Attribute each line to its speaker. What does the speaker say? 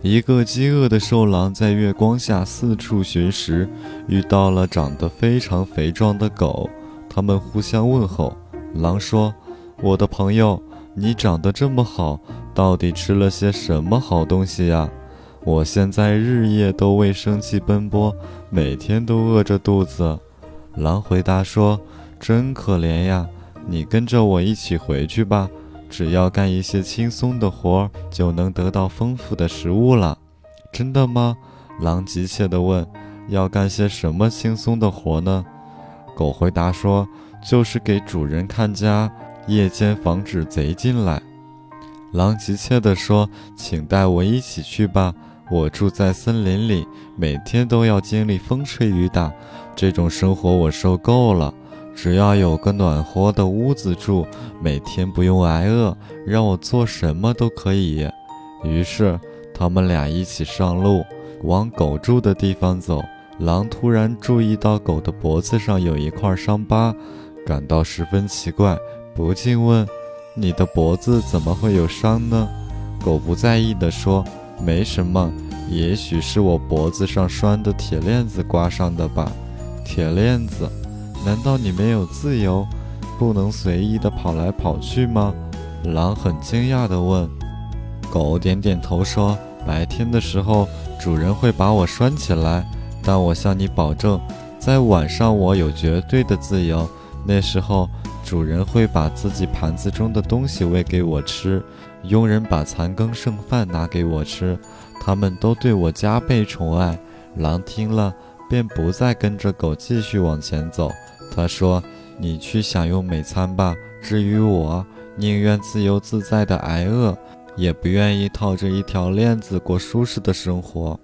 Speaker 1: 一个饥饿的瘦狼在月光下四处寻食，遇到了长得非常肥壮的狗。他们互相问候。狼说：“我的朋友，你长得这么好，到底吃了些什么好东西呀？我现在日夜都为生计奔波，每天都饿着肚子。”狼回答说：“真可怜呀，你跟着我一起回去吧。”只要干一些轻松的活儿，就能得到丰富的食物了。真的吗？狼急切地问。要干些什么轻松的活呢？狗回答说：“就是给主人看家，夜间防止贼进来。”狼急切地说：“请带我一起去吧。我住在森林里，每天都要经历风吹雨打，这种生活我受够了。”只要有个暖和的屋子住，每天不用挨饿，让我做什么都可以。于是，他们俩一起上路，往狗住的地方走。狼突然注意到狗的脖子上有一块伤疤，感到十分奇怪，不禁问：“你的脖子怎么会有伤呢？”狗不在意地说：“没什么，也许是我脖子上拴的铁链子刮伤的吧。”铁链子。难道你没有自由，不能随意的跑来跑去吗？狼很惊讶地问。狗点点头说：“白天的时候，主人会把我拴起来，但我向你保证，在晚上我有绝对的自由。那时候，主人会把自己盘子中的东西喂给我吃，佣人把残羹剩饭拿给我吃，他们都对我加倍宠爱。”狼听了，便不再跟着狗继续往前走。他说：“你去享用美餐吧。至于我，宁愿自由自在的挨饿，也不愿意套着一条链子过舒适的生活。”